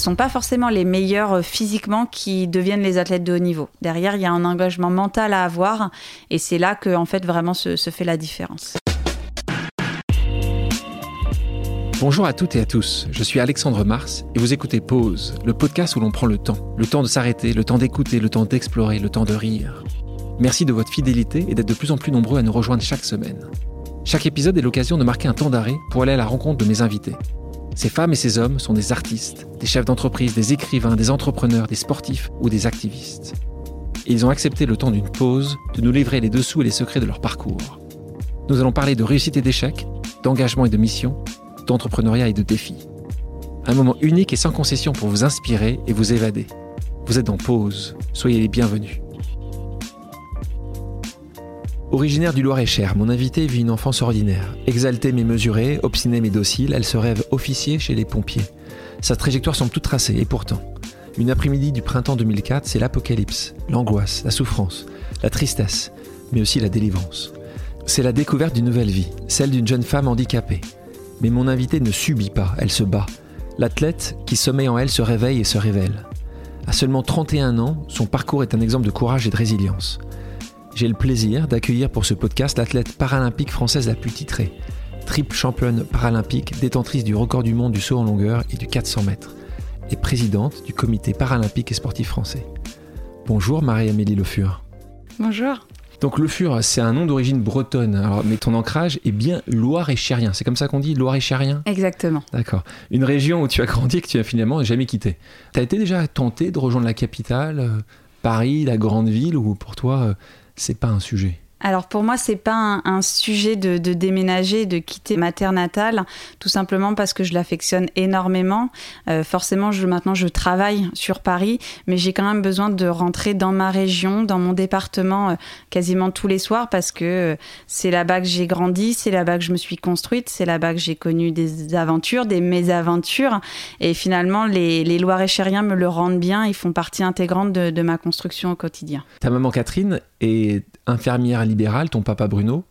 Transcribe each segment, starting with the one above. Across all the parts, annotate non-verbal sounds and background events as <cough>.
sont pas forcément les meilleurs euh, physiquement qui deviennent les athlètes de haut niveau. Derrière, il y a un engagement mental à avoir et c'est là que en fait vraiment se fait la différence. Bonjour à toutes et à tous, je suis Alexandre Mars et vous écoutez Pause, le podcast où l'on prend le temps. Le temps de s'arrêter, le temps d'écouter, le temps d'explorer, le temps de rire. Merci de votre fidélité et d'être de plus en plus nombreux à nous rejoindre chaque semaine. Chaque épisode est l'occasion de marquer un temps d'arrêt pour aller à la rencontre de mes invités. Ces femmes et ces hommes sont des artistes, des chefs d'entreprise, des écrivains, des entrepreneurs, des sportifs ou des activistes. Ils ont accepté le temps d'une pause de nous livrer les dessous et les secrets de leur parcours. Nous allons parler de réussite et d'échec, d'engagement et de mission, d'entrepreneuriat et de défis. Un moment unique et sans concession pour vous inspirer et vous évader. Vous êtes en pause, soyez les bienvenus. Originaire du Loir-et-Cher, mon invité vit une enfance ordinaire. Exaltée mais mesurée, obstinée mais docile, elle se rêve officier chez les pompiers. Sa trajectoire semble toute tracée et pourtant, une après-midi du printemps 2004, c'est l'apocalypse, l'angoisse, la souffrance, la tristesse, mais aussi la délivrance. C'est la découverte d'une nouvelle vie, celle d'une jeune femme handicapée. Mais mon invité ne subit pas, elle se bat. L'athlète qui sommeille en elle se réveille et se révèle. À seulement 31 ans, son parcours est un exemple de courage et de résilience. J'ai le plaisir d'accueillir pour ce podcast l'athlète paralympique française la plus titrée, triple championne paralympique, détentrice du record du monde du saut en longueur et du 400 mètres, et présidente du comité paralympique et sportif français. Bonjour Marie-Amélie Le Fur. Bonjour. Donc Le Fur, c'est un nom d'origine bretonne, Alors, mais ton ancrage est bien Loire-et-Chérien. C'est comme ça qu'on dit, Loire-et-Chérien? Exactement. D'accord. Une région où tu as grandi et que tu as finalement jamais quitté. Tu as été déjà tenté de rejoindre la capitale, euh, Paris, la grande ville, ou pour toi, euh, c'est pas un sujet alors pour moi, c'est pas un, sujet de, déménager, de quitter ma terre natale, tout simplement parce que je l'affectionne énormément. Euh, forcément, je, maintenant, je travaille sur Paris, mais j'ai quand même besoin de rentrer dans ma région, dans mon département, euh, quasiment tous les soirs, parce que euh, c'est là-bas que j'ai grandi, c'est là-bas que je me suis construite, c'est là-bas que j'ai connu des aventures, des mésaventures, et finalement, les, les Loir-et-Chériens me le rendent bien, ils font partie intégrante de, de ma construction au quotidien. Ta maman Catherine est infirmière libérale, ton papa Bruno,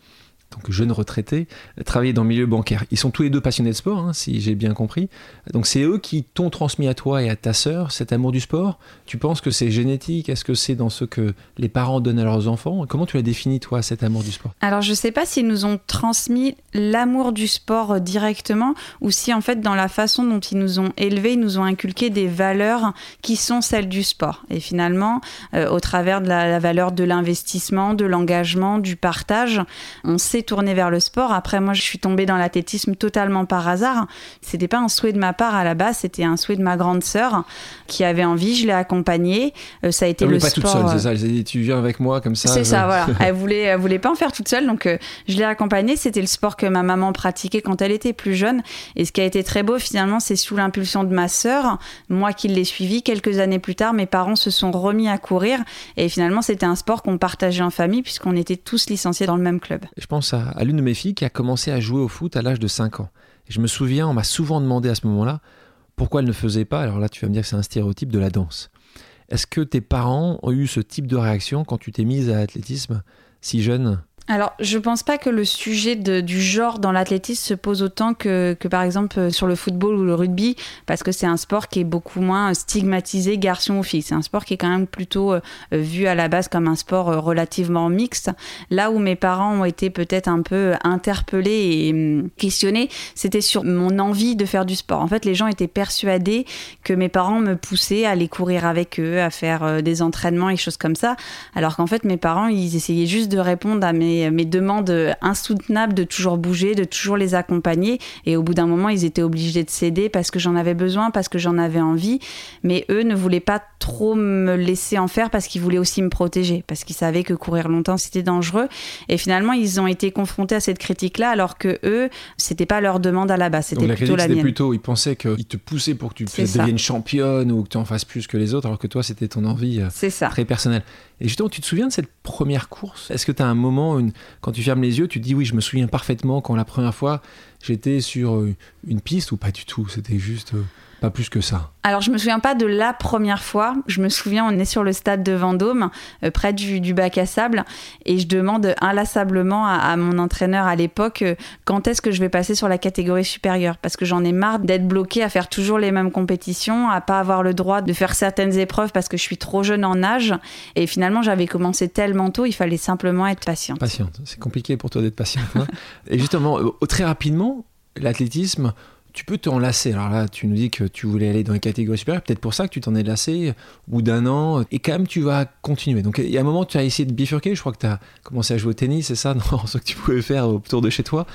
donc jeune retraité, travaillait dans le milieu bancaire. Ils sont tous les deux passionnés de sport, hein, si j'ai bien compris. Donc c'est eux qui t'ont transmis à toi et à ta sœur cet amour du sport. Tu penses que c'est génétique? Est-ce que c'est dans ce que les parents donnent à leurs enfants? Comment tu l'as défini toi cet amour du sport? Alors je sais pas s'ils nous ont transmis l'amour du sport euh, directement ou si en fait dans la façon dont ils nous ont élevés, ils nous ont inculqué des valeurs qui sont celles du sport. Et finalement, euh, au travers de la valeur de l'investissement, de l'engagement, du partage, on sait tourné vers le sport. Après, moi, je suis tombée dans l'athlétisme totalement par hasard. C'était pas un souhait de ma part à la base, c'était un souhait de ma grande sœur qui avait envie. Je l'ai accompagnée. Euh, ça a été non, le pas sport. toute seule, c'est ça. Elle s'est dit, tu viens avec moi comme ça. C'est ça, voilà. <laughs> Elle voulait, elle voulait pas en faire toute seule, donc euh, je l'ai accompagnée. C'était le sport que ma maman pratiquait quand elle était plus jeune. Et ce qui a été très beau, finalement, c'est sous l'impulsion de ma sœur, moi qui l'ai suivi quelques années plus tard, mes parents se sont remis à courir. Et finalement, c'était un sport qu'on partageait en famille puisqu'on était tous licenciés dans le même club. Je pense à, l'une de mes filles qui a commencé à jouer au foot à l'âge de 5 ans. Et je me souviens, on m'a souvent demandé à ce moment-là pourquoi elle ne faisait pas, alors là tu vas me dire que c'est un stéréotype de la danse. Est-ce que tes parents ont eu ce type de réaction quand tu t'es mise à l'athlétisme si jeune? Alors, je pense pas que le sujet du genre dans l'athlétisme se pose autant que, que, par exemple, euh, sur le football ou le rugby, parce que c'est un sport qui est beaucoup moins stigmatisé garçon ou fille. C'est un sport qui est quand même plutôt euh, vu à la base comme un sport euh, relativement mixte. Là où mes parents ont été peut-être un peu interpellés et hum, questionnés, c'était sur mon envie de faire du sport. En fait, les gens étaient persuadés que mes parents me poussaient à aller courir avec eux, à faire des entraînements et choses comme ça, alors qu'en fait, mes parents, ils essayaient juste de répondre à mes mes, demandes insoutenables de toujours bouger, de toujours les accompagner. Et au bout d'un moment, ils étaient obligés de céder parce que j'en avais besoin, parce que j'en avais envie. Mais eux ne voulaient pas trop me laisser en faire parce qu'ils voulaient aussi me protéger, parce qu'ils savaient que courir longtemps c'était dangereux. Et finalement, ils ont été confrontés à cette critique-là, alors que eux, c'était pas leur demande à la base, c'était plutôt la mienne. plutôt, ils pensaient qu'ils te poussaient pour que tu deviennes championne ou que tu en fasses plus que les autres, alors que toi, c'était ton envie euh, très personnelle. Et justement, tu te souviens de cette première course? Est-ce que tu as un moment, quand tu fermes les yeux, tu te dis oui, je me souviens parfaitement quand la première fois j'étais sur une piste ou pas du tout? C'était juste pas plus que ça. Alors, je me souviens pas de la première fois. Je me souviens, on est sur le stade de Vendôme, euh, près du, bac à sable, et je demande inlassablement à, mon entraîneur à l'époque euh, quand est-ce que je vais passer sur la catégorie supérieure, parce que j'en ai marre d'être bloqué à faire toujours les mêmes compétitions, à pas avoir le droit de faire certaines épreuves parce que je suis trop jeune en âge. Et finalement, j'avais commencé tellement tôt, il fallait simplement être patiente. Patiente, c'est compliqué pour toi d'être patiente. Hein. <laughs> et justement, euh, très rapidement, l'athlétisme tu peux t'en lasser. Alors là, tu nous dis que tu voulais aller dans les catégories supérieures, peut-être pour ça que tu t'en es lassé bout d'un an, et quand même tu vas continuer. Donc il y a un moment, tu as essayé de bifurquer, je crois que tu as commencé à jouer au tennis, c'est ça, <laughs> non, ce que tu pouvais faire autour de chez toi.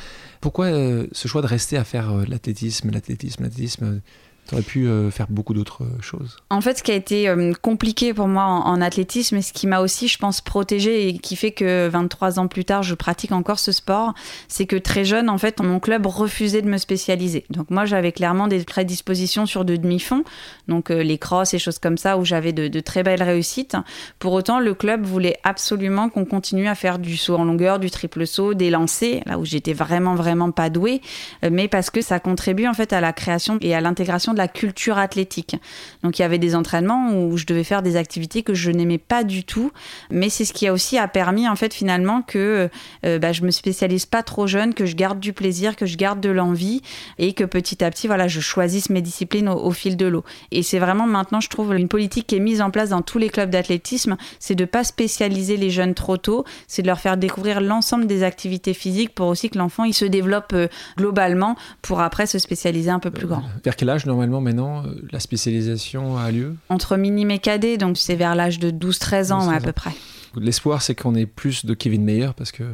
Pourquoi euh, ce choix de rester à faire euh, l'athlétisme, l'athlétisme, l'athlétisme tu aurais pu euh, faire beaucoup d'autres euh, choses. En fait, ce qui a été euh, compliqué pour moi en, athlétisme et ce qui m'a aussi, je pense, protégé et qui fait que 23 ans plus tard, je pratique encore ce sport, c'est que très jeune, en fait, mon club refusait de me spécialiser. Donc moi, j'avais clairement des prédispositions sur de demi-fonds, donc les crosses et choses comme ça, où j'avais de, de, très belles réussites. Pour autant, le club voulait absolument qu'on continue à faire du saut en longueur, du triple saut, des lancers, là où j'étais vraiment, vraiment pas douée, mais parce que ça contribue en fait à la création et à l'intégration de la culture athlétique. Donc il y avait des entraînements où je devais faire des activités que je n'aimais pas du tout, mais c'est ce qui a aussi a permis en fait finalement que euh, bah, je me spécialise pas trop jeune, que je garde du plaisir, que je garde de l'envie et que petit à petit voilà je choisisse mes disciplines au, fil de l'eau. Et c'est vraiment maintenant je trouve une politique qui est mise en place dans tous les clubs d'athlétisme, c'est de pas spécialiser les jeunes trop tôt, c'est de leur faire découvrir l'ensemble des activités physiques pour aussi que l'enfant il se développe euh, globalement pour après se spécialiser un peu plus grand. vers quel âge normalement maintenant, euh, la spécialisation a lieu Entre minime et cadet, donc c'est vers l'âge de 12-13 ans, à peu près. L'espoir, c'est qu'on ait plus de Kevin Meyer, parce que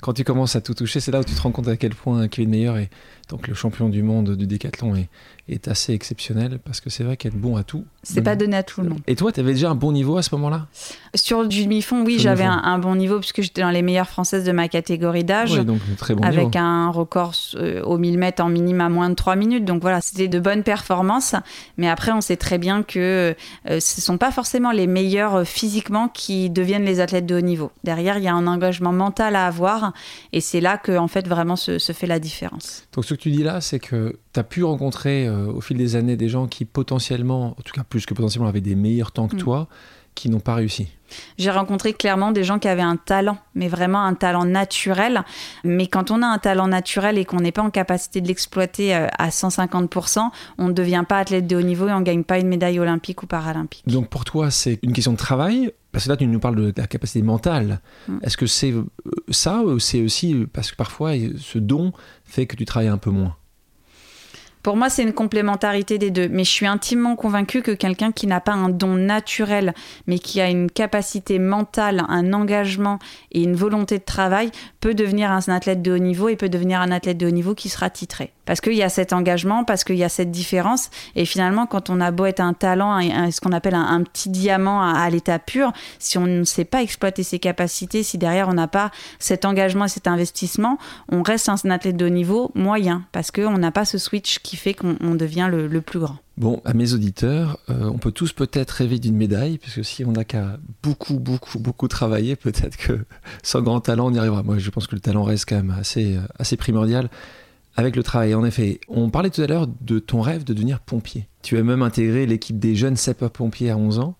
quand tu commences à tout toucher, c'est là où tu te rends compte à quel point Kevin Meyer est donc le champion du monde du décathlon est, est assez exceptionnel parce que c'est vrai qu'être bon à tout. C'est pas donné à tout le monde. Et toi, tu avais déjà un bon niveau à ce moment-là? Sur du demi-fond, oui, j'avais un, bon niveau puisque j'étais dans les meilleures françaises de ma catégorie d'âge. donc très bon Avec un record euh, au 1000 mètres en minime à moins de 3 minutes. Donc voilà, c'était de bonnes performances. Mais après, on sait très bien que euh, ce ne sont pas forcément les meilleurs euh, physiquement qui deviennent les athlètes de haut niveau. Derrière, il y a un engagement mental à avoir et c'est là que en fait vraiment se, se fait la différence. Donc ce que tu dis là, c'est que tu as pu rencontrer au fil des années des gens qui potentiellement, en tout cas plus que potentiellement, avaient des meilleurs temps que mm. toi, qui n'ont pas réussi j'ai rencontré clairement des gens qui avaient un talent, mais vraiment un talent naturel. Mais quand on a un talent naturel et qu'on n'est pas en capacité de l'exploiter euh, à 150%, on ne devient pas athlète de haut niveau et on ne gagne pas une médaille olympique ou paralympique. Donc pour toi, c'est une question de travail parce que là, tu nous parles de la capacité mentale. Mm. Est-ce que c'est euh, ça ou c'est aussi parce que parfois ce don fait que tu travailles un peu moins? Pour moi, c'est une complémentarité des deux. Mais je suis intimement convaincue que quelqu'un qui n'a pas un don naturel, mais qui a une capacité mentale, un engagement et une volonté de travail, peut devenir un athlète de haut niveau et peut devenir un athlète de haut niveau qui sera titré. Parce qu'il y a cet engagement, parce qu'il y a cette différence. Et finalement, quand on a beau être un talent, ce qu'on appelle un, petit diamant à, l'état pur, si on ne sait pas exploiter ses capacités, si derrière on n'a pas cet engagement et cet investissement, on reste un athlète de haut niveau moyen, parce qu'on n'a pas ce switch qui fait qu'on devient le, plus grand. Bon, à mes auditeurs, euh, on peut tous peut-être rêver d'une médaille, parce que si on n'a qu'à beaucoup, beaucoup, beaucoup travailler, peut-être que <laughs> sans grand talent, on y arrivera. Moi, je pense que le talent reste quand même assez, euh, assez primordial avec le travail. En effet, on parlait tout à l'heure de ton rêve de devenir pompier. Tu as même intégré l'équipe des jeunes sapeurs-pompiers à 11 ans.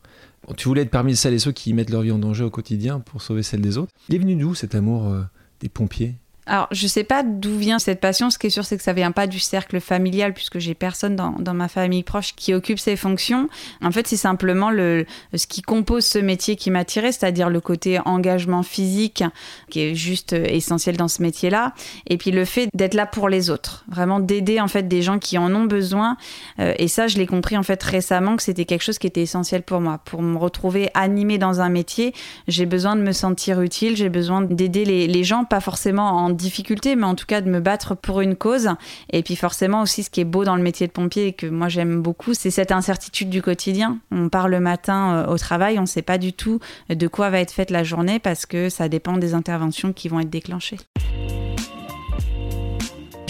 Tu voulais être parmi celles et ceux qui mettent leur vie en danger au quotidien pour sauver celle des autres. Il est venu d'où cet amour euh, des pompiers? Alors, je sais pas d'où vient cette passion. Ce qui est sûr, c'est que ça vient pas du cercle familial, puisque j'ai personne dans, dans, ma famille proche qui occupe ces fonctions. En fait, c'est simplement le, ce qui compose ce métier qui m'a tiré, c'est-à-dire le côté engagement physique, qui est juste essentiel dans ce métier-là. Et puis le fait d'être là pour les autres, vraiment d'aider en fait des gens qui en ont besoin. Euh, et ça, je l'ai compris en fait récemment que c'était quelque chose qui était essentiel pour moi. Pour me retrouver animée dans un métier, j'ai besoin de me sentir utile, j'ai besoin d'aider les, les gens, pas forcément en difficulté, mais en tout cas de me battre pour une cause. Et puis forcément aussi, ce qui est beau dans le métier de pompier et que moi j'aime beaucoup, c'est cette incertitude du quotidien. On part le matin euh, au travail, on ne sait pas du tout de quoi va être faite la journée parce que ça dépend des interventions qui vont être déclenchées.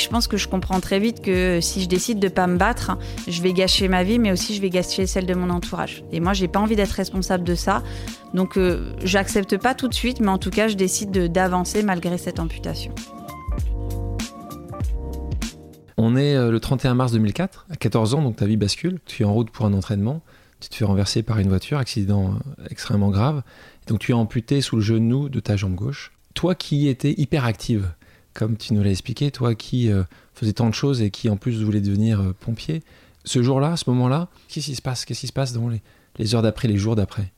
Je pense que je comprends très vite que si je décide de pas me battre, je vais gâcher ma vie, mais aussi je vais gâcher celle de mon entourage. Et moi, j'ai pas envie d'être responsable de ça. Donc, euh, j'accepte pas tout de suite, mais en tout cas, je décide d'avancer malgré cette amputation. On est euh, le 31 mars 2004, à 14 ans, donc ta vie bascule. Tu es en route pour un entraînement. Tu te fais renverser par une voiture, accident euh, extrêmement grave. Donc tu es amputé sous le genou de ta jambe gauche. Toi qui étais hyper active, comme tu nous l'as expliqué, toi qui euh, faisais tant de choses et qui en plus voulait devenir pompier, ce jour-là, ce moment-là, qu'est-ce qui se passe? Qu'est-ce qui se passe dans les heures d'après, les jours d'après?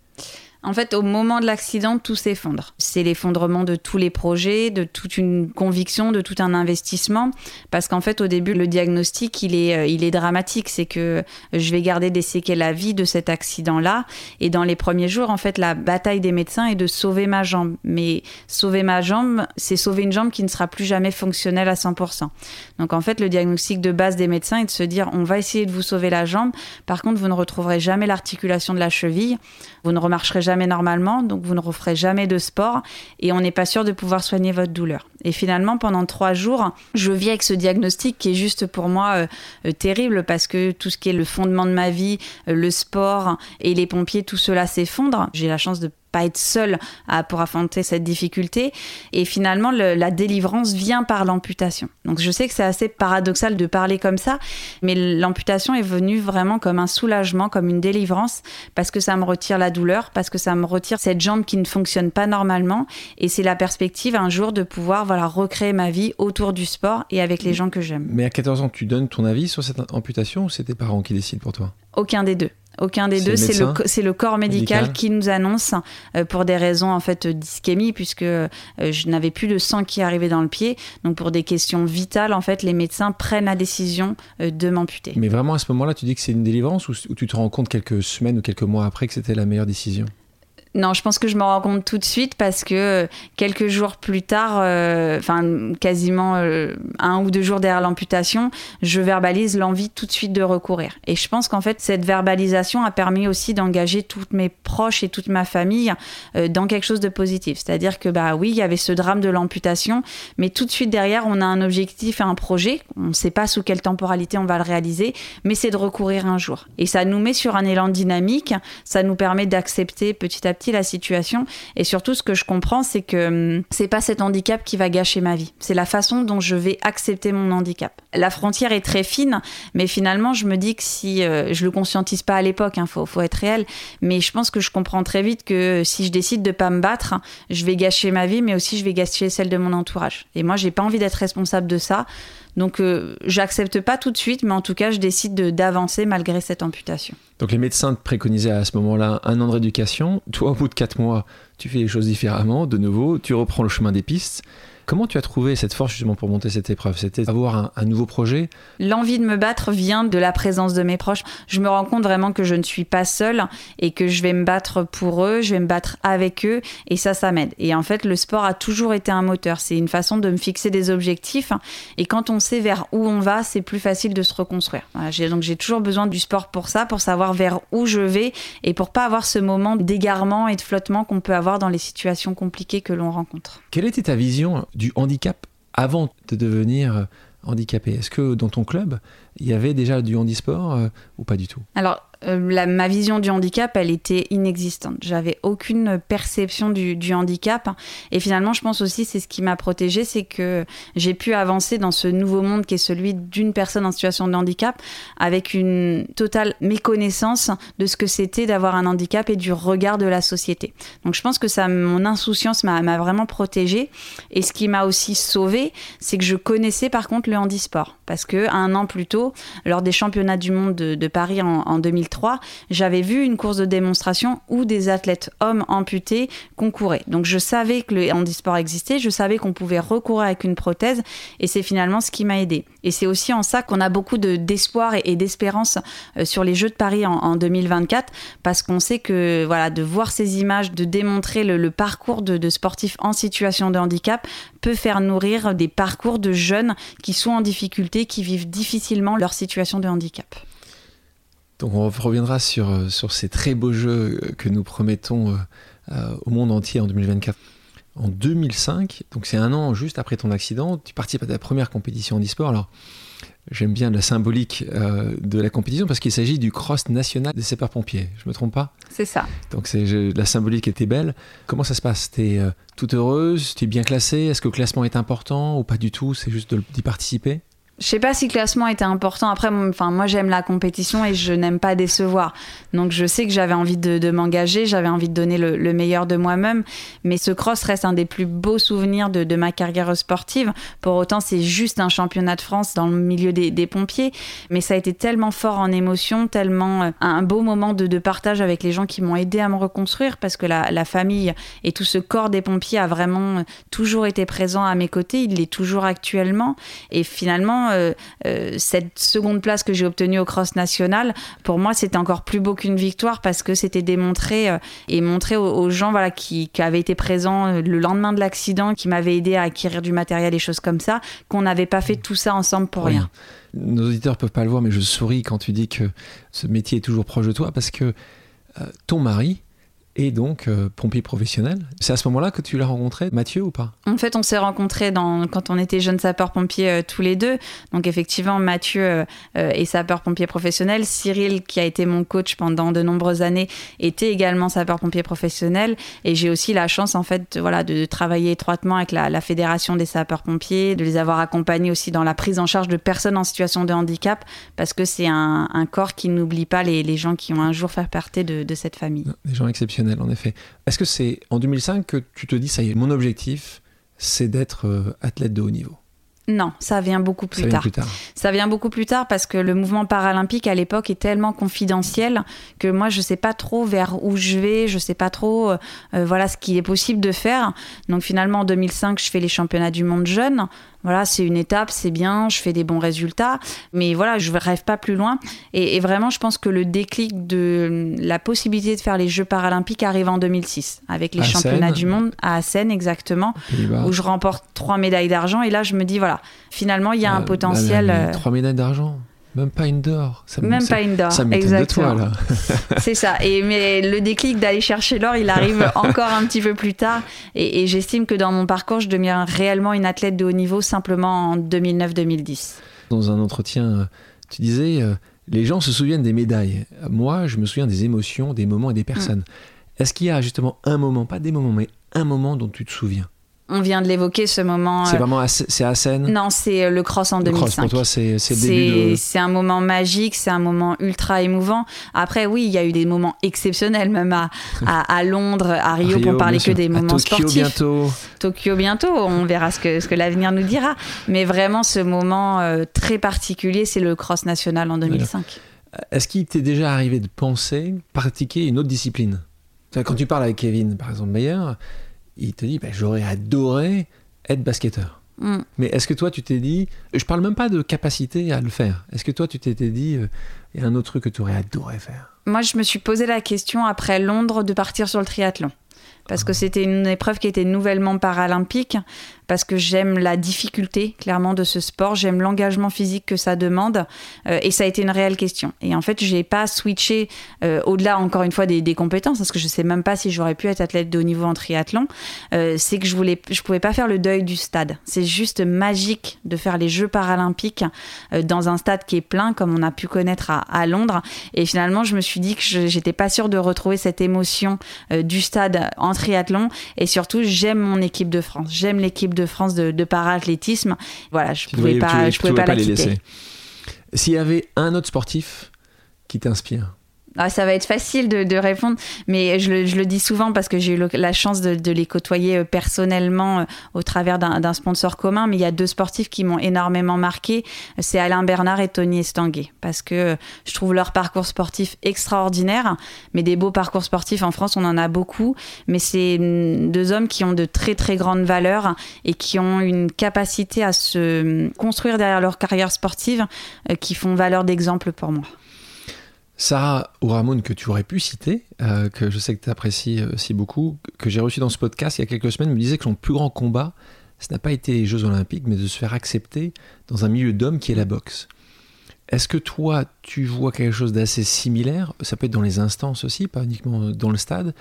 En fait, au moment de l'accident, tout s'effondre. C'est l'effondrement de tous les projets, de toute une conviction, de tout un investissement. Parce qu'en fait, au début, le diagnostic, il est, euh, il est dramatique. C'est que je vais garder des séquelles à vie de cet accident-là. Et dans les premiers jours, en fait, la bataille des médecins est de sauver ma jambe. Mais sauver ma jambe, c'est sauver une jambe qui ne sera plus jamais fonctionnelle à 100%. Donc en fait, le diagnostic de base des médecins est de se dire, on va essayer de vous sauver la jambe. Par contre, vous ne retrouverez jamais l'articulation de la cheville. Vous ne remarcherez normalement, donc vous ne referez jamais de sport et on n'est pas sûr de pouvoir soigner votre douleur. Et finalement, pendant trois jours, je vis avec ce diagnostic qui est juste pour moi euh, euh, terrible parce que tout ce qui est le fondement de ma vie, euh, le sport et les pompiers, tout cela s'effondre. J'ai la chance de pas être seule à, pour affronter cette difficulté. Et finalement, la délivrance vient par l'amputation. Donc je sais que c'est assez paradoxal de parler comme ça, mais l'amputation est venue vraiment comme un soulagement, comme une délivrance, parce que ça me retire la douleur, parce que ça me retire cette jambe qui ne fonctionne pas normalement. Et c'est la perspective un jour de pouvoir voilà, recréer ma vie autour du sport et avec les gens que j'aime. Mais à 14 ans, tu donnes ton avis sur cette amputation ou c'est tes parents qui décident pour toi? Aucun des deux. Aucun des deux, c'est le, le, corps médical, qui nous annonce euh, pour des raisons en fait d'ischémie puisque euh, je n'avais plus de sang qui arrivait dans le pied. Donc pour des questions vitales, en fait, les médecins prennent la décision euh, de m'amputer. Mais vraiment à ce moment-là, tu dis que c'est une délivrance ou tu te rends compte quelques semaines ou quelques mois après que c'était la meilleure décision? Non, je pense que je me rends compte tout de suite parce que euh, quelques jours plus tard, euh, enfin quasiment euh, un ou deux jours derrière l'amputation, je verbalise l'envie tout de suite de recourir. Et je pense qu'en fait, cette verbalisation a permis aussi d'engager toutes mes proches et toute ma famille dans quelque chose de positif. C'est-à-dire que bah oui, il y avait ce drame de l'amputation, mais tout de suite derrière, on a un objectif et un projet. On ne sait pas sous quelle temporalité on va le réaliser, mais c'est de recourir un jour. Et ça nous met sur un élan dynamique. Ça nous permet d'accepter petit à petit la situation. Et surtout, ce que je comprends, c'est que hum, c'est pas cet handicap qui va gâcher ma vie. C'est la façon dont je vais accepter mon handicap. La frontière est très fine, mais finalement, je me dis que si euh, je le conscientise pas à l'époque, il hein, faut, faut, être réel, mais je pense que je comprends très vite que si je décide de pas me battre, je vais gâcher ma vie, mais aussi je vais gâcher celle de mon entourage. Et moi, j'ai pas envie d'être responsable de ça. Donc euh, j'accepte pas tout de suite, mais en tout cas, je décide d'avancer malgré cette amputation. Donc les médecins te préconisaient à ce moment-là un an de rééducation. Toi, au bout de quatre mois, tu fais les choses différemment, de nouveau, tu reprends le chemin des pistes. Comment tu as trouvé cette force justement pour monter cette épreuve? C'était avoir un, nouveau projet? L'envie de me battre vient de la présence de mes proches. Je me rends compte vraiment que je ne suis pas seule et que je vais me battre pour eux, je vais me battre avec eux et ça, ça m'aide. Et en fait, le sport a toujours été un moteur. C'est une façon de me fixer des objectifs et quand on sait vers où on va, c'est plus facile de se reconstruire. donc j'ai toujours besoin du sport pour ça, pour savoir vers où je vais et pour pas avoir ce moment d'égarement et de flottement qu'on peut avoir dans les situations compliquées que l'on rencontre. Quelle était ta vision du handicap avant de devenir handicapé. Est-ce que dans ton club, il y avait déjà du handisport euh, ou pas du tout? Alors, euh, ma vision du handicap, elle était inexistante. J'avais aucune perception du, handicap. Et finalement, je pense aussi, c'est ce qui m'a protégée, c'est que j'ai pu avancer dans ce nouveau monde qui est celui d'une personne en situation de handicap avec une totale méconnaissance de ce que c'était d'avoir un handicap et du regard de la société. Donc je pense que ça, mon insouciance m'a vraiment protégée. Et ce qui m'a aussi sauvée, c'est que je connaissais par contre le handisport. Parce que un an plus tôt, lors des championnats du monde de, Paris en, en 2003, j'avais vu une course de démonstration où des athlètes hommes amputés concouraient. Donc je savais que le handisport existait, je savais qu'on pouvait recourir avec une prothèse et c'est finalement ce qui m'a aidé. Et c'est aussi en ça qu'on a beaucoup d'espoir et, d'espérance euh, sur les Jeux de Paris en, 2024 parce qu'on sait que voilà de voir ces images, de démontrer le, parcours de, sportifs en situation de handicap peut faire nourrir des parcours de jeunes qui sont en difficulté, qui vivent difficilement leur situation de handicap. Donc on reviendra sur, euh, ces très beaux jeux que nous promettons euh, au monde entier en 2024. En 2005, donc c'est un an juste après ton accident, tu participes à ta première compétition en e-sport. Alors, j'aime bien la symbolique de la compétition parce qu'il s'agit du cross national des sapeurs-pompiers. Je me trompe pas? C'est ça. Donc c'est, la symbolique était belle. Comment ça se passe? Tu es toute heureuse? Tu es bien classée? Est-ce que le classement est important ou pas du tout? C'est juste d'y participer? Je sais pas si le classement était important. Après, enfin, moi, j'aime la compétition et je n'aime pas décevoir. Donc, je sais que j'avais envie de, m'engager, j'avais envie de donner le, meilleur de moi-même. Mais ce cross reste un des plus beaux souvenirs de, ma carrière sportive. Pour autant, c'est juste un championnat de France dans le milieu des, pompiers. Mais ça a été tellement fort en émotion, tellement euh, un beau moment de, partage avec les gens qui m'ont aidé à me reconstruire parce que la, la, famille et tout ce corps des pompiers a vraiment toujours été présent à mes côtés. Il l'est toujours actuellement. Et finalement, euh, euh, cette seconde place que j'ai obtenue au cross national, pour moi, c'était encore plus beau qu'une victoire parce que c'était démontré euh, et montré aux, gens voilà, qui, avaient été présents le lendemain de l'accident, qui m'avaient aidé à acquérir du matériel et choses comme ça, qu'on n'avait pas fait tout ça ensemble pour rien. Nos auditeurs peuvent pas le voir, mais je souris quand tu dis que ce métier est toujours proche de toi parce que ton mari, et donc euh, pompier professionnel. C'est à ce moment-là que tu l'as rencontré, Mathieu, ou pas? En fait, on s'est rencontrés dans, quand on était jeunes sapeurs-pompiers euh, tous les deux. Donc effectivement, Mathieu euh, est sapeur-pompier professionnel. Cyril, qui a été mon coach pendant de nombreuses années, était également sapeur-pompier professionnel. Et j'ai aussi la chance, en fait, de, voilà, de travailler étroitement avec la, Fédération des sapeurs-pompiers, de les avoir accompagnés aussi dans la prise en charge de personnes en situation de handicap, parce que c'est un, corps qui n'oublie pas les, gens qui ont un jour fait partie de, de cette famille. Des gens exceptionnels en effet. Est-ce que c'est en 2005 que tu te dis, ça y est, mon objectif, c'est d'être euh, athlète de haut niveau? Non, ça vient beaucoup plus, tard. Ça vient beaucoup plus tard parce que le mouvement paralympique à l'époque est tellement confidentiel que moi je sais pas trop vers où je vais, je sais pas trop euh, euh, voilà ce qui est possible de faire. Donc finalement en 2005, je fais les championnats du monde jeunes voilà, c'est une étape, c'est bien, je fais des bons résultats, mais voilà, je rêve pas plus loin. Et, vraiment, je pense que le déclic de la possibilité de faire les Jeux paralympiques arrive en 2006, avec les championnats du monde à Assen, exactement, où je remporte trois médailles d'argent. Et là, je me dis, voilà, finalement, il y a un euh, potentiel. Euh, trois médailles d'argent même pas une d'or. Même pas une d'or. Ça de toi, là. <laughs> c'est ça. Et, mais le déclic d'aller chercher l'or, il arrive <laughs> encore un petit peu plus tard. Et, j'estime que dans mon parcours, je deviens réellement une athlète de haut niveau simplement en 2009-2010. Dans un entretien, tu disais, euh, les gens se souviennent des médailles. Moi, je me souviens des émotions, des moments et des personnes. Mm. Est-ce qu'il y a justement un moment, pas des moments, mais un moment dont tu te souviens? On vient de l'évoquer ce moment. C'est euh, vraiment c'est à Seine Non, c'est euh, le cross en le 2005. Cross pour toi, c'est le début de... C'est un moment magique, c'est un moment ultra émouvant. Après, oui, il y a eu des moments exceptionnels, même à, <laughs> à, Londres, à Rio, pour parler que des moments Tokyo sportifs. bientôt. Tokyo bientôt, on verra ce que, ce que l'avenir nous dira. Mais vraiment, ce moment euh, très particulier, c'est le cross national en 2005. Est-ce qu'il t'est déjà arrivé de penser pratiquer une autre discipline? Quand tu parles avec Kevin, par exemple, Meyer, il te dit bah, j'aurais adoré être basketteur. Mm. Mais est-ce que toi tu t'es dit, je parle même pas de capacité à le faire, est-ce que toi tu t'étais dit, euh, il y a un autre truc que tu aurais adoré faire? Moi je me suis posé la question après Londres de partir sur le triathlon parce que c'était une épreuve qui était nouvellement paralympique, parce que j'aime la difficulté, clairement, de ce sport, j'aime l'engagement physique que ça demande, euh, et ça a été une réelle question. Et en fait, je n'ai pas switché euh, au-delà, encore une fois, des, compétences, parce que je ne sais même pas si j'aurais pu être athlète de haut niveau en triathlon, euh, c'est que je voulais, je pouvais pas faire le deuil du stade. C'est juste magique de faire les Jeux paralympiques dans un stade qui est plein, comme on a pu connaître à, Londres, et finalement, je me suis dit que j'étais pas sûre de retrouver cette émotion du stade en triathlon et surtout j'aime mon équipe de France. J'aime l'équipe de France de, de para-athlétisme. Voilà, je ne pouvais, pas, je pouvais, pas, la quitter. S'il y avait un autre sportif qui t'inspire ah, ça va être facile de, répondre, mais je le, dis souvent parce que j'ai eu la chance de, les côtoyer euh, personnellement euh, au travers d'un sponsor commun. Mais il y a deux sportifs qui m'ont énormément marqué. C'est Alain Bernard et Tony Estanguet. Parce que euh, je trouve leur parcours sportif extraordinaire. Mais des beaux parcours sportifs en France, on en a beaucoup. Mais c'est mm, deux hommes qui ont de très très grandes valeurs et qui ont une capacité à se mm, construire derrière leur carrière sportive qui font valeur d'exemple pour moi. Sarah ou Ramon, que tu aurais pu citer, euh, que je sais que tu apprécies euh, si beaucoup, que j'ai reçu dans ce podcast il y a quelques semaines, me disait que son plus grand combat, ce n'a pas été les Jeux Olympiques, mais de se faire accepter dans un milieu d'hommes qui est la boxe. Est-ce que toi, tu vois quelque chose d'assez similaire? Ça peut être dans les instances aussi, pas uniquement dans le stade,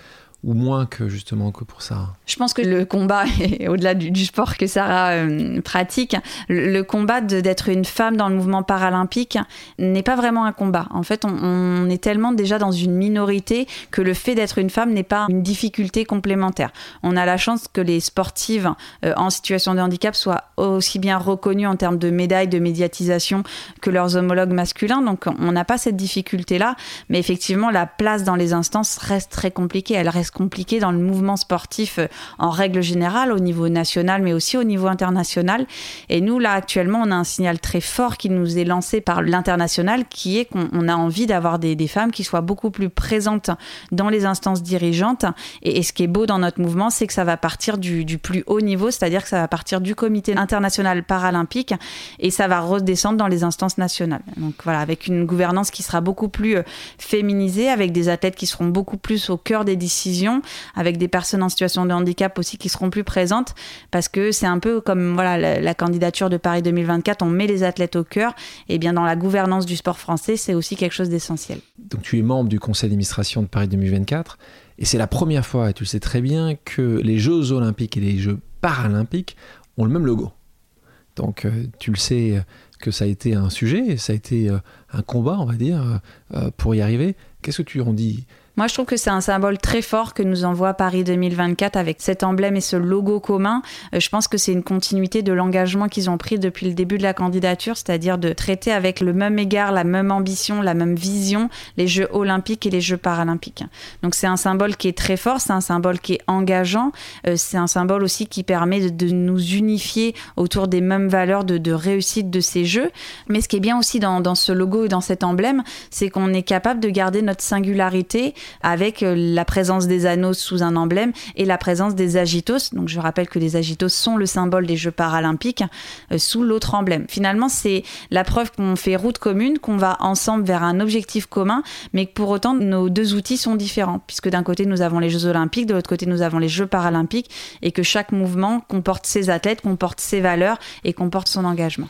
ou moins que justement que pour ça Je pense que le combat, <laughs> au-delà du, sport que Sarah euh, pratique, le, combat d'être une femme dans le mouvement paralympique n'est pas vraiment un combat. En fait, on, est tellement déjà dans une minorité que le fait d'être une femme n'est pas une difficulté complémentaire. On a la chance que les sportives euh, en situation de handicap soient aussi bien reconnues en termes de médailles, de médiatisation que leurs homologues masculins. Donc, on n'a pas cette difficulté-là. Mais effectivement, la place dans les instances reste très compliquée. Elle reste compliqué dans le mouvement sportif euh, en règle générale, au niveau national, mais aussi au niveau international. Et nous, là, actuellement, on a un signal très fort qui nous est lancé par l'international, qui est qu'on a envie d'avoir des, femmes qui soient beaucoup plus présentes dans les instances dirigeantes. Et, ce qui est beau dans notre mouvement, c'est que ça va partir du, plus haut niveau, c'est-à-dire que ça va partir du comité international paralympique et ça va redescendre dans les instances nationales. Donc voilà, avec une gouvernance qui sera beaucoup plus euh, féminisée, avec des athlètes qui seront beaucoup plus au cœur des décisions avec des personnes en situation de handicap aussi qui seront plus présentes, parce que c'est un peu comme voilà la, candidature de Paris 2024, on met les athlètes au cœur, et bien dans la gouvernance du sport français, c'est aussi quelque chose d'essentiel. Donc tu es membre du conseil d'administration de Paris 2024, et c'est la première fois, et tu le sais très bien, que les Jeux olympiques et les Jeux paralympiques ont le même logo. Donc euh, tu le sais euh, que ça a été un sujet, ça a été euh, un combat, on va dire, pour y arriver. Qu'est-ce que tu en dis moi, je trouve que c'est un symbole très fort que nous envoie Paris 2024 avec cet emblème et ce logo commun. Euh, je pense que c'est une continuité de l'engagement qu'ils ont pris depuis le début de la candidature, c'est-à-dire de traiter avec le même égard, la même ambition, la même vision les Jeux olympiques et les Jeux paralympiques. Donc c'est un symbole qui est très fort, c'est un symbole qui est engageant, euh, c'est un symbole aussi qui permet de, nous unifier autour des mêmes valeurs de, réussite de ces Jeux. Mais ce qui est bien aussi dans, dans ce logo et dans cet emblème, c'est qu'on est capable de garder notre singularité avec euh, la présence des anneaux sous un emblème et la présence des agitos. Donc je rappelle que les agitos sont le symbole des Jeux paralympiques euh, sous l'autre emblème. Finalement, c'est la preuve qu'on fait route commune, qu'on va ensemble vers un objectif commun, mais que pour autant nos deux outils sont différents, puisque d'un côté nous avons les Jeux olympiques, de l'autre côté nous avons les Jeux paralympiques, et que chaque mouvement comporte ses athlètes, comporte ses valeurs et comporte son engagement.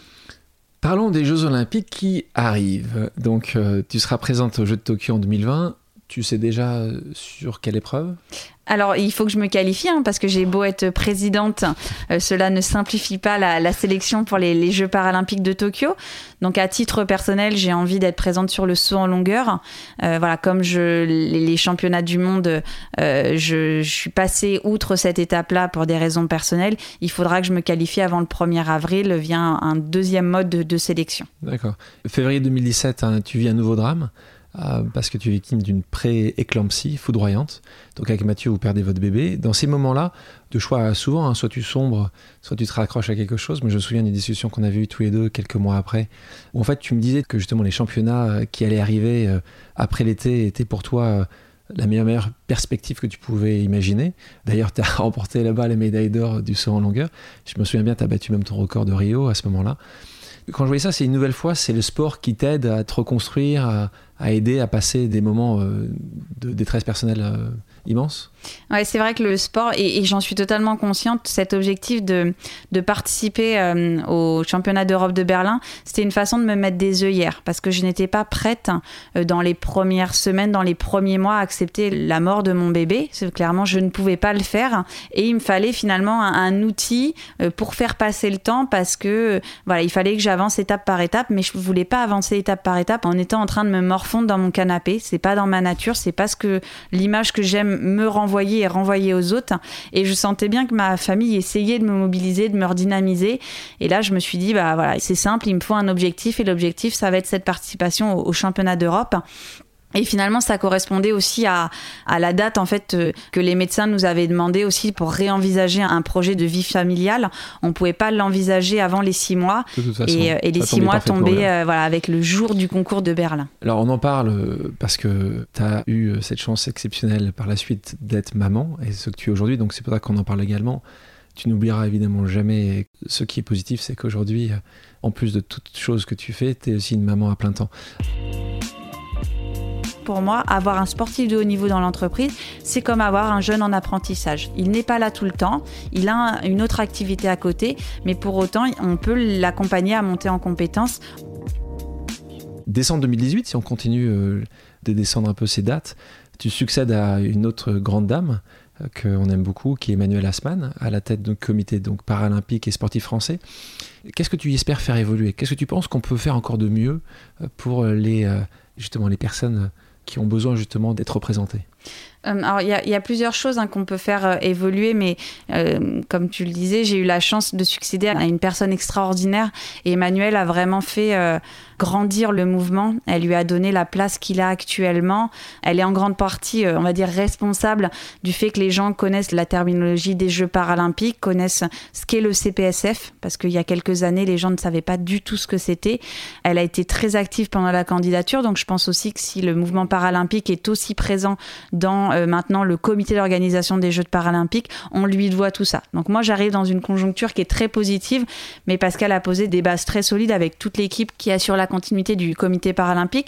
Parlons des Jeux Olympiques qui arrivent. Donc, euh, tu seras présente aux Jeux de Tokyo en 2020. Tu sais déjà euh, sur quelle épreuve? Alors, il faut que je me qualifie, hein, parce que j'ai beau être présidente, euh, cela ne simplifie pas la, sélection pour les, Jeux paralympiques de Tokyo. Donc, à titre personnel, j'ai envie d'être présente sur le saut en longueur. Euh, voilà, comme je, les, championnats du monde, je, je, suis passée outre cette étape-là pour des raisons personnelles. Il faudra que je me qualifie avant le 1er avril via un, deuxième mode de, sélection. D'accord. Février 2017, hein, tu vis un nouveau drame? Euh, parce que tu es victime d'une pré-éclampsie foudroyante. Donc avec Mathieu, vous perdez votre bébé. Dans ces moments-là, de choix souvent, hein, soit tu sombres, soit tu te raccroches à quelque chose. Mais je me souviens des discussions qu'on avait eues tous les deux quelques mois après, où en fait tu me disais que justement les championnats euh, qui allaient arriver euh, après l'été étaient pour toi la meilleure, perspective que tu pouvais imaginer. D'ailleurs, tu as <laughs> remporté là-bas les médailles d'or du saut en longueur. Je me souviens bien, tu as battu même ton record de Rio à ce moment-là. Quand je voyais ça, c'est une nouvelle fois, c'est le sport qui t'aide à te reconstruire, à, à aider à passer des moments euh, de détresse personnelle euh, immense Ouais, c'est vrai que le sport, et, j'en suis totalement consciente, cet objectif de, de participer euh, au championnat d'Europe de Berlin, c'était une façon de me mettre des œillères, parce que je n'étais pas prête dans les premières semaines, dans les premiers mois, à accepter la mort de mon bébé. Clairement, je ne pouvais pas le faire, et il me fallait finalement un, outil pour faire passer le temps, parce que voilà, il fallait que j'avance étape par étape, mais je ne voulais pas avancer étape par étape en étant en train de me morfondre dans mon canapé. C'est pas dans ma nature, c'est pas ce que l'image que j'aime me et renvoyer aux autres. Et je sentais bien que ma famille essayait de me mobiliser, de me redynamiser. Et là, je me suis dit, bah voilà, c'est simple, il me faut un objectif. Et l'objectif, ça va être cette participation au championnat d'Europe. Et finalement, ça correspondait aussi à, à, la date en fait euh, que les médecins nous avaient demandé aussi pour réenvisager un projet de vie familiale. On pouvait pas l'envisager avant les six mois. et, euh, et, les six mois tombaient euh, voilà, avec le jour du concours de Berlin. Alors on en parle parce que tu as eu cette chance exceptionnelle par la suite d'être maman et ce que tu es aujourd'hui. Donc c'est pour ça qu'on en parle également. Tu n'oublieras évidemment jamais ce qui est positif, c'est qu'aujourd'hui, en plus de toutes choses que tu fais, tu es aussi une maman à plein temps pour moi, avoir un sportif de haut niveau dans l'entreprise, c'est comme avoir un jeune en apprentissage. Il n'est pas là tout le temps, il a une autre activité à côté, mais pour autant, on peut l'accompagner à monter en compétences. décembre 2018, si on continue de descendre un peu ces dates, tu succèdes à une autre grande dame qu'on aime beaucoup, qui est Emmanuel Asman, à la tête du comité donc, paralympique et sportif français. Qu'est-ce que tu espères faire évoluer? Qu'est-ce que tu penses qu'on peut faire encore de mieux pour les, justement, les personnes qui ont besoin justement d'être représentées euh, alors, il y, a plusieurs choses hein, qu'on peut faire euh, évoluer, mais euh, comme tu le disais, j'ai eu la chance de succéder à une personne extraordinaire et Emmanuel a vraiment fait grandir le mouvement. Elle lui a donné la place qu'il a actuellement. Elle est en grande partie, on va dire, responsable du fait que les gens connaissent la terminologie des Jeux paralympiques, connaissent ce qu'est le CPSF, parce qu'il y a quelques années, les gens ne savaient pas du tout ce que c'était. Elle a été très active pendant la candidature, donc je pense aussi que si le mouvement paralympique est aussi présent dans euh, maintenant le comité d'organisation des Jeux paralympiques, on lui doit tout ça. Donc moi j'arrive dans une conjoncture qui est très positive, mais qu'elle a posé des bases très solides avec toute l'équipe qui assure la continuité du comité paralympique.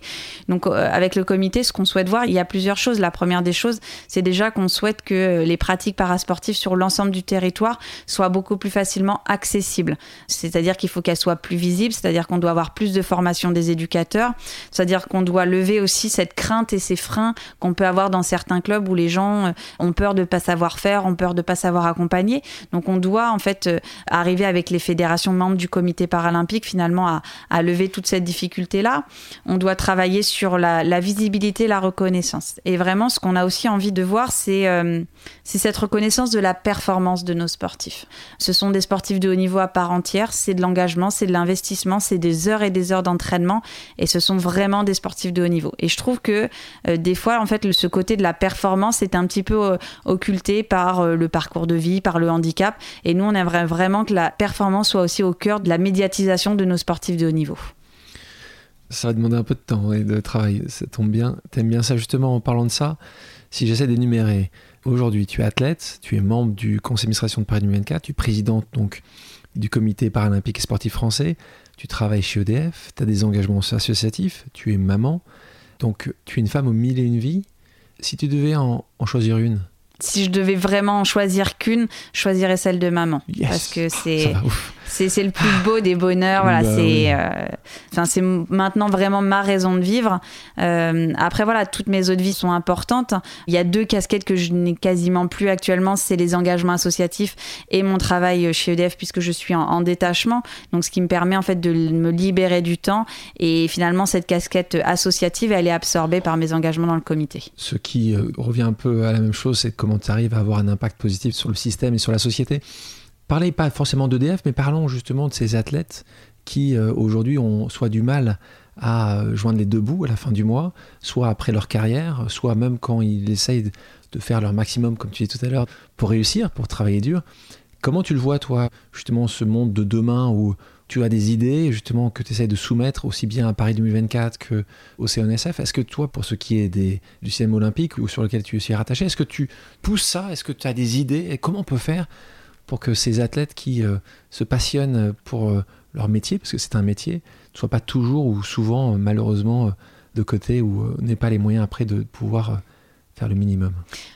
Donc euh, avec le comité, ce qu'on souhaite voir, il y a plusieurs choses. La première des choses, c'est déjà qu'on souhaite que les pratiques parasportives sur l'ensemble du territoire soient beaucoup plus facilement accessibles. C'est-à-dire qu'il faut qu'elles soient plus visibles, c'est-à-dire qu'on doit avoir plus de formation des éducateurs, c'est-à-dire qu'on doit lever aussi cette crainte et ces freins qu'on peut avoir dans certains clubs où les gens euh, ont peur de pas savoir faire, ont peur de pas savoir accompagner. Donc on doit en fait euh, arriver avec les fédérations membres du comité paralympique finalement à, lever toute cette difficulté-là. On doit travailler sur la, visibilité, la reconnaissance. Et vraiment, ce qu'on a aussi envie de voir, euh, c'est cette reconnaissance de la performance de nos sportifs. Ce sont des sportifs de haut niveau à part entière, c'est de l'engagement, c'est de l'investissement, c'est des heures et des heures d'entraînement, et ce sont vraiment des sportifs de haut niveau. Et je trouve que des fois, en fait, ce côté de la performance performance est un petit peu euh, occultée par euh, le parcours de vie, par le handicap. Et nous, on aimerait vraiment que la performance soit aussi au cœur de la médiatisation de nos sportifs de haut niveau. Ça va demander un peu de temps et de travail. Ça tombe bien. T'aimes bien ça justement en parlant de ça? Si j'essaie d'énumérer, aujourd'hui, tu es athlète, tu es membre du conseil d'administration de Paris 2024, tu es présidente donc du comité paralympique et sportif français, tu travailles chez EDF, tu as des engagements associatifs, tu es maman, donc tu es une femme aux mille et une vies. Si tu devais en, choisir une Si je devais vraiment en choisir qu'une, je choisirais celle de maman. Parce que c'est c'est le plus beau des bonheurs. Voilà, bah c'est euh, c'est maintenant vraiment ma raison de vivre. Euh, après, voilà, toutes mes autres vies sont importantes. Il y a deux casquettes que je n'ai quasiment plus actuellement c'est les engagements associatifs et mon travail chez EDF, puisque je suis en, détachement. Donc, ce qui me permet en fait de me libérer du temps. Et finalement, cette casquette associative, elle est absorbée par mes engagements dans le comité. Ce qui euh, revient un peu à la même chose, c'est comment tu arrives à avoir un impact positif sur le système et sur la société. Parlez pas forcément d'EDF, mais parlons justement de ces athlètes qui euh, aujourd'hui ont soit du mal à euh, joindre les deux bouts à la fin du mois, soit après leur carrière, soit même quand ils essayent de faire leur maximum, comme tu disais tout à l'heure, pour réussir, pour travailler dur. Comment tu le vois, toi, justement, ce monde de demain où tu as des idées, justement, que tu essaies de soumettre aussi bien à Paris 2024 qu'au CNSF Est-ce que toi, pour ce qui est des, du système olympique ou sur lequel tu es rattaché, est-ce que tu pousses ça? Est-ce que tu as des idées? Et comment on peut faire pour que ces athlètes qui euh, se passionnent pour euh, leur métier, parce que c'est un métier, ne soient pas toujours ou souvent, malheureusement, euh, de côté ou n'aient pas les moyens après de pouvoir faire le minimum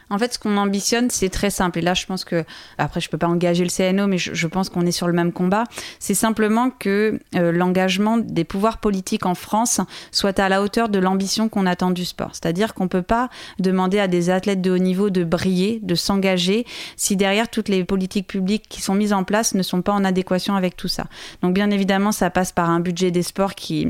En fait, ce qu'on ambitionne, c'est très simple. Et là, je pense que, après, je peux pas engager le CNO, mais je, pense qu'on est sur le même combat. C'est simplement que euh, l'engagement des pouvoirs politiques en France soit à la hauteur de l'ambition qu'on attend du sport. C'est-à-dire qu'on peut pas demander à des athlètes de haut niveau de briller, de s'engager, si derrière toutes les politiques publiques qui sont mises en place ne sont pas en adéquation avec tout ça. Donc, bien évidemment, ça passe par un budget des sports qui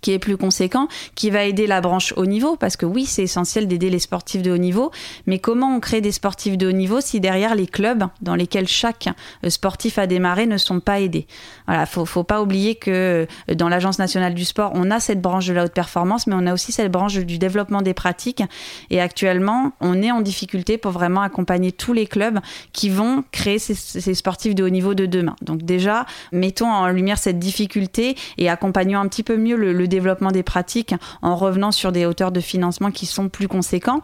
qui est plus conséquent, qui va aider la branche haut niveau, parce que oui, c'est essentiel d'aider les sportifs de haut niveau, mais comment on crée des sportifs de haut niveau si derrière les clubs dans lesquels chaque euh, sportif a démarré ne sont pas aidés? Voilà, faut, faut pas oublier que euh, dans l'Agence nationale du sport, on a cette branche de la haute performance, mais on a aussi cette branche du développement des pratiques, et actuellement, on est en difficulté pour vraiment accompagner tous les clubs qui vont créer ces, sportifs de haut niveau de demain. Donc déjà, mettons en lumière cette difficulté et accompagnons un petit peu mieux le, le développement des pratiques en revenant sur des hauteurs de financement qui sont plus conséquents.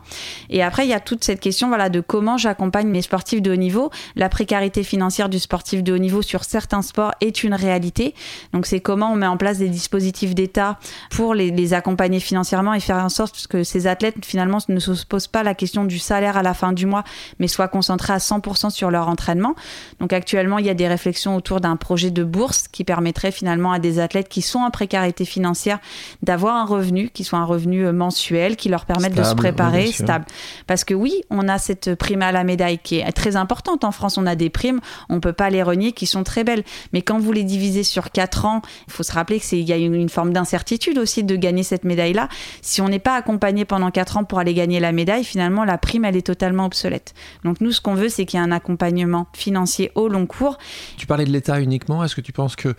Et après, il y a toute cette question voilà, de comment j'accompagne mes sportifs de haut niveau. La précarité financière du sportif de haut niveau sur certains sports est une réalité. Donc c'est comment on met en place des dispositifs d'État pour les, les, accompagner financièrement et faire en sorte que ces athlètes finalement ne se posent pas la question du salaire à la fin du mois, mais soient concentrés à 100% sur leur entraînement. Donc actuellement, il y a des réflexions autour d'un projet de bourse qui permettrait finalement à des athlètes qui sont en précarité financière d'avoir un revenu qui soit un revenu mensuel, qui leur permette de se préparer, stable. Parce que oui, on a cette prime à la médaille qui est très importante. En France, on a des primes, on peut pas les renier, qui sont très belles. Mais quand vous les divisez sur 4 ans, il faut se rappeler qu'il y a une, une forme d'incertitude aussi de gagner cette médaille-là. Si on n'est pas accompagné pendant 4 ans pour aller gagner la médaille, finalement, la prime, elle est totalement obsolète. Donc nous, ce qu'on veut, c'est qu'il y ait un accompagnement financier au long cours. Tu parlais de l'État uniquement. Est-ce que tu penses que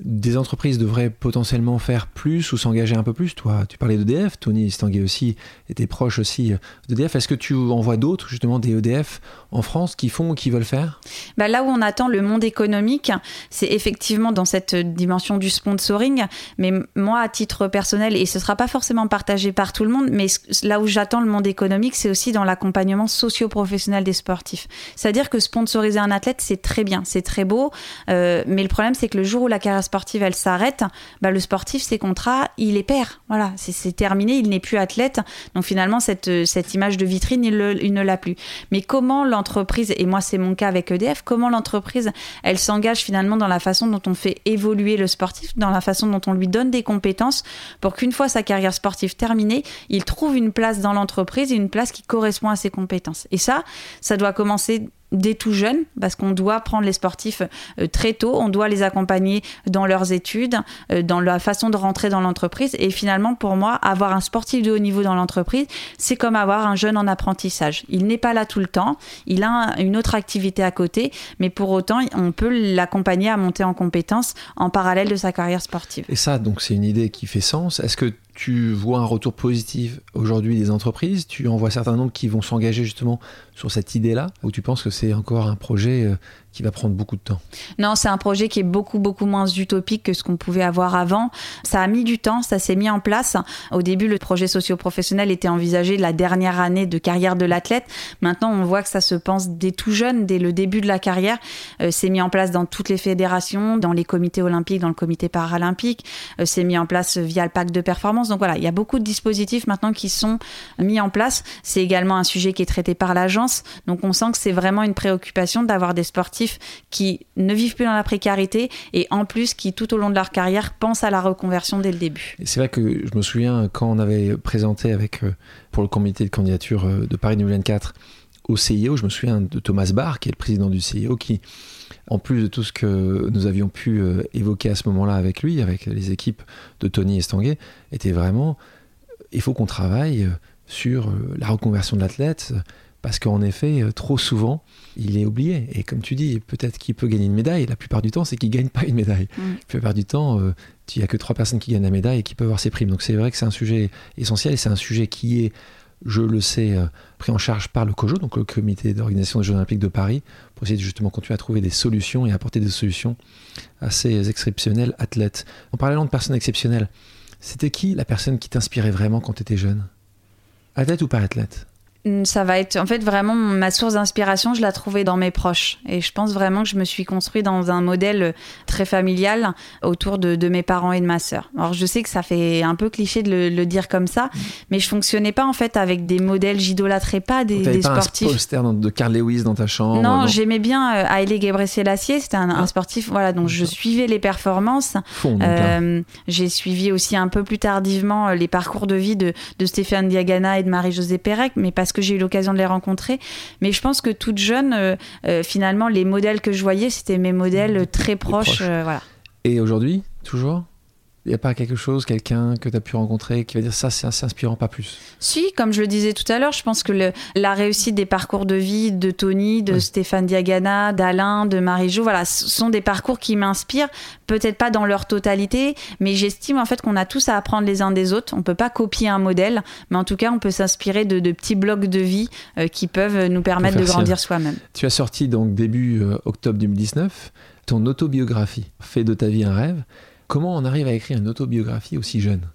des entreprises devraient potentiellement faire plus ou s'engager un peu plus. Toi, tu parlais d'EDF, Tony Stanguet aussi était proche aussi d'EDF. Est-ce que tu en vois d'autres, justement, des EDF en France qui font ou qui veulent faire? Bah Là où on attend le monde économique, c'est effectivement dans cette dimension du sponsoring. Mais moi, à titre personnel, et ce ne sera pas forcément partagé par tout le monde, mais là où j'attends le monde économique, c'est aussi dans l'accompagnement socio-professionnel des sportifs. C'est-à-dire que sponsoriser un athlète, c'est très bien, c'est très beau, euh, mais le problème, c'est que le jour où la carrière sportive elle s'arrête, bah, le sportif ses contrats il les perd. Voilà, c'est terminé, il n'est plus athlète. Donc finalement cette, cette image de vitrine il, il ne l'a plus. Mais comment l'entreprise et moi c'est mon cas avec EDF, comment l'entreprise elle s'engage finalement dans la façon dont on fait évoluer le sportif, dans la façon dont on lui donne des compétences pour qu'une fois sa carrière sportive terminée, il trouve une place dans l'entreprise et une place qui correspond à ses compétences. Et ça, ça doit commencer dès tout jeune, parce qu'on doit prendre les sportifs euh, très tôt, on doit les accompagner dans leurs études, euh, dans la façon de rentrer dans l'entreprise. Et finalement, pour moi, avoir un sportif de haut niveau dans l'entreprise, c'est comme avoir un jeune en apprentissage. Il n'est pas là tout le temps, il a une autre activité à côté, mais pour autant, on peut l'accompagner à monter en compétences en parallèle de sa carrière sportive. Et ça, donc, c'est une idée qui fait sens. Est-ce que tu vois un retour positif aujourd'hui des entreprises Tu en vois un certain nombre qui vont s'engager justement sur cette idée-là Ou tu penses que c'est encore un projet euh, qui va prendre beaucoup de temps Non, c'est un projet qui est beaucoup, beaucoup moins utopique que ce qu'on pouvait avoir avant. Ça a mis du temps, ça s'est mis en place. Au début, le projet socio-professionnel était envisagé la dernière année de carrière de l'athlète. Maintenant, on voit que ça se pense dès tout jeune, dès le début de la carrière. Euh, c'est mis en place dans toutes les fédérations, dans les comités olympiques, dans le comité paralympique. Euh, c'est mis en place via le pacte de performance. Donc voilà, il y a beaucoup de dispositifs maintenant qui sont mis en place. C'est également un sujet qui est traité par l'agence. Donc on sent que c'est vraiment une préoccupation d'avoir des sportifs qui ne vivent plus dans la précarité et en plus qui tout au long de leur carrière pensent à la reconversion dès le début. C'est vrai que je me souviens quand on avait présenté euh, pour le comité de candidature euh, de Paris 2024 au CIO, je me souviens de Thomas Barr qui est le président du CIO qui en plus de tout ce que nous avions pu euh, évoquer à ce moment-là avec lui, avec les équipes de Tony Estanguet, était vraiment il faut qu'on travaille sur la reconversion de l'athlète, parce qu'en effet, euh, trop souvent, il est oublié. Et comme tu dis, peut-être qu'il peut gagner une médaille. La plupart du temps, c'est qu'il ne gagne pas une médaille. Mm. La plupart du temps, euh, il n'y a que trois personnes qui gagnent la médaille et qui peuvent avoir ses primes. Donc c'est vrai que c'est un sujet essentiel et c'est un sujet qui est, je le sais, euh, pris en charge par le COJO, donc le comité d'organisation des Jeux Olympiques de Paris, pour essayer de justement continuer à trouver des solutions et apporter des solutions à ces exceptionnels athlètes. En parlant de personnes exceptionnelles, c'était qui la personne qui t'inspirait vraiment quand tu étais jeune? Athlète ou pas athlète? Ça va être en fait vraiment ma source d'inspiration, je l'ai trouvée dans mes proches. Et je pense vraiment que je me suis construit dans un modèle très familial autour de, de mes parents et de ma sœur. Alors je sais que ça fait un peu cliché de le, dire comme ça, mm. mais je fonctionnais pas en fait avec des modèles, j'idolâtrais pas des, des pas sportifs. Un poster de Carl Lewis dans ta chambre Non, j'aimais bien euh, Haile Gebrselassie, c'était un, un, ah. sportif, voilà, donc je suivais les performances. Euh, J'ai suivi aussi un peu plus tardivement euh, les parcours de vie de, de Stéphane Diagana et de Marie-Josée Pérec, mais parce que j'ai eu l'occasion de les rencontrer. Mais je pense que toute jeune, euh, euh, finalement, les modèles que je voyais, c'était mes modèles très proches. Euh, voilà. Et aujourd'hui, toujours? Il n'y a pas quelque chose, quelqu'un que tu as pu rencontrer qui va dire ça, c'est inspirant, pas plus Si, comme je le disais tout à l'heure, je pense que le, la réussite des parcours de vie de Tony, de Stéphane Diagana, d'Alain, de Marie-Jo, voilà, ce sont des parcours qui m'inspirent, peut-être pas dans leur totalité, mais j'estime en fait qu'on a tous à apprendre les uns des autres. On peut pas copier un modèle, mais en tout cas, on peut s'inspirer de, petits blocs de vie euh, qui peuvent nous permettre de grandir soi-même. Tu as sorti donc début euh, octobre 2019 ton autobiographie, Fait de ta vie un rêve. Comment on arrive à écrire une autobiographie aussi jeune?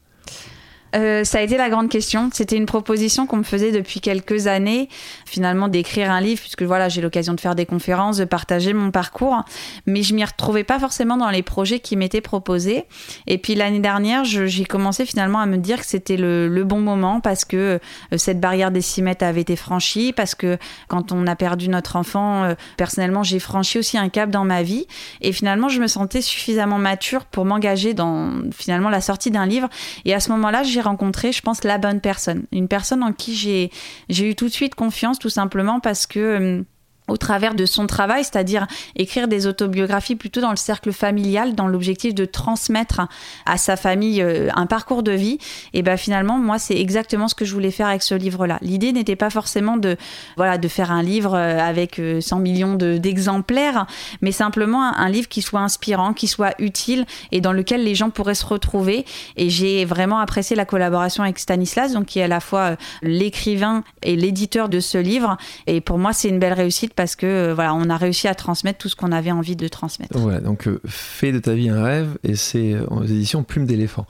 Euh, ça a été la grande question. C'était une proposition qu'on me faisait depuis quelques années, finalement d'écrire un livre, puisque voilà, j'ai l'occasion de faire des conférences, de partager mon parcours, mais je m'y retrouvais pas forcément dans les projets qui m'étaient proposés. Et puis l'année dernière, j'ai commencé finalement à me dire que c'était le, bon moment parce que euh, cette barrière des 6 mètres avait été franchie, parce que quand on a perdu notre enfant, euh, personnellement, j'ai franchi aussi un cap dans ma vie, et finalement, je me sentais suffisamment mature pour m'engager dans finalement la sortie d'un livre. Et à ce moment-là, j'ai rencontré, je pense, la bonne personne. Une personne en qui j'ai eu tout de suite confiance, tout simplement parce que hum, au travers de son travail, c'est-à-dire écrire des autobiographies plutôt dans le cercle familial, dans l'objectif de transmettre à sa famille euh, un parcours de vie. Et ben finalement, moi, c'est exactement ce que je voulais faire avec ce livre-là. L'idée n'était pas forcément de voilà de faire un livre euh, avec 100 euh, millions d'exemplaires, mais simplement un, livre qui soit inspirant, qui soit utile et dans lequel les gens pourraient se retrouver. Et j'ai vraiment apprécié la collaboration avec Stanislas, donc qui est à la fois l'écrivain et l'éditeur de ce livre. Et pour moi, c'est une belle réussite parce que euh, voilà, on a réussi à transmettre tout ce qu'on avait envie de transmettre. Voilà, donc euh, fais de ta vie un rêve et c'est euh, aux éditions Plume d'éléphant.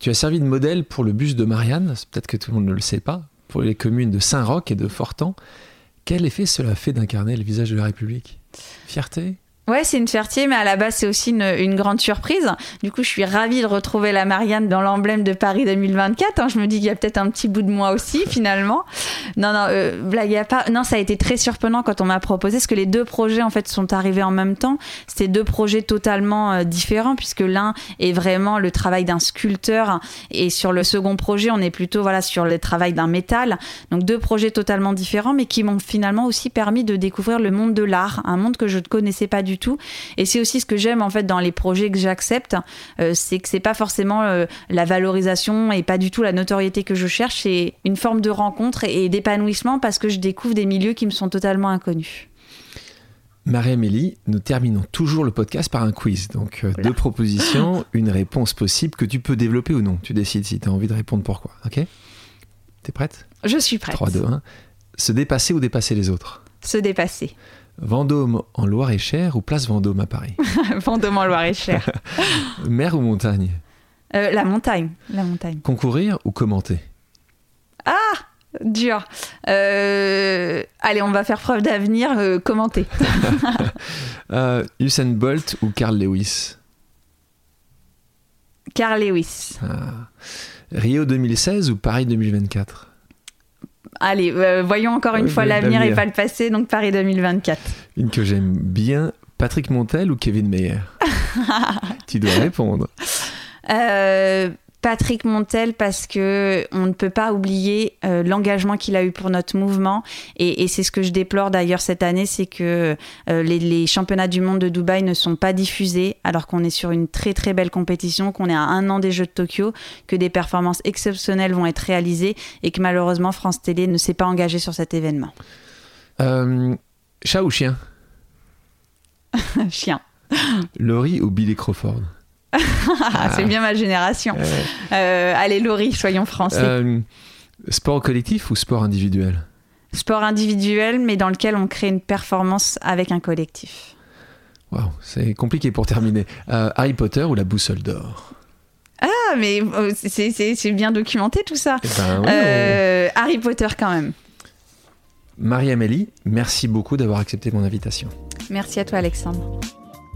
Tu as servi de modèle pour le bus de Marianne, peut-être que tout le monde ne le sait pas, pour les communes de Saint-Roch et de Fortan. Quel effet cela fait d'incarner le visage de la République? Fierté? Ouais, c'est une fierté, mais à la base, c'est aussi une, grande surprise. Du coup, je suis ravie de retrouver la Marianne dans l'emblème de Paris 2024. Hein. Je me dis qu'il y a peut-être un petit bout de moi aussi, finalement. Non, non, euh, blague à part. Non, ça a été très surprenant quand on m'a proposé, parce que les deux projets, en fait, sont arrivés en même temps. C'était deux projets totalement euh, différents, puisque l'un est vraiment le travail d'un sculpteur, et sur le second projet, on est plutôt, voilà, sur le travail d'un métal. Donc, deux projets totalement différents, mais qui m'ont finalement aussi permis de découvrir le monde de l'art, un monde que je ne connaissais pas du tout. Et c'est aussi ce que j'aime en fait dans les projets que j'accepte, euh, c'est que c'est pas forcément euh, la valorisation et pas du tout la notoriété que je cherche, c'est une forme de rencontre et, d'épanouissement parce que je découvre des milieux qui me sont totalement inconnus. Marie-Amélie, nous terminons toujours le podcast par un quiz. Donc, euh, deux propositions, <laughs> une réponse possible que tu peux développer ou non. Tu décides si tu as envie de répondre pourquoi. Ok? T'es prête? Je suis prête. 3, 2, 1. Se dépasser ou dépasser les autres? Se dépasser. Vendôme en Loire-et-Cher ou place Vendôme à Paris <laughs> Vendôme en Loire-et-Cher. <laughs> Mer ou montagne euh, La montagne. La montagne. Concourir ou commenter Ah Dur. Euh, allez, on va faire preuve d'avenir, euh, commenter. <laughs> Usain Bolt ou Carl Lewis Carl Lewis. Ah. Rio 2016 ou Paris 2024 Allez, euh, voyons encore une fois l'avenir et pas le passé, donc Paris 2024. Une que j'aime bien, Patrick Montel ou Kevin Meyer? <laughs> Tu dois répondre. Euh, Patrick Montel parce que on ne peut pas oublier euh, l'engagement qu'il a eu pour notre mouvement et, c'est ce que je déplore d'ailleurs cette année, c'est que euh, les, championnats du monde de Dubaï ne sont pas diffusés alors qu'on est sur une très très belle compétition, qu'on est à un an des Jeux de Tokyo, que des performances exceptionnelles vont être réalisées et que malheureusement France Télé ne s'est pas engagé sur cet événement. Euh, chat ou chien? <laughs> Chien. Laurie ou Billy Crawford? C'est bien ma génération. Euh, allez, Laurie, soyons français. Euh, sport collectif ou sport individuel? Sport individuel, mais dans lequel on crée une performance avec un collectif. Waouh, c'est compliqué pour terminer. Euh, Harry Potter ou la boussole d'or? Ah, mais c'est bien documenté tout ça. Eh ben Harry Potter quand même. Marie-Amélie, merci beaucoup d'avoir accepté mon invitation. Merci à toi Alexandre.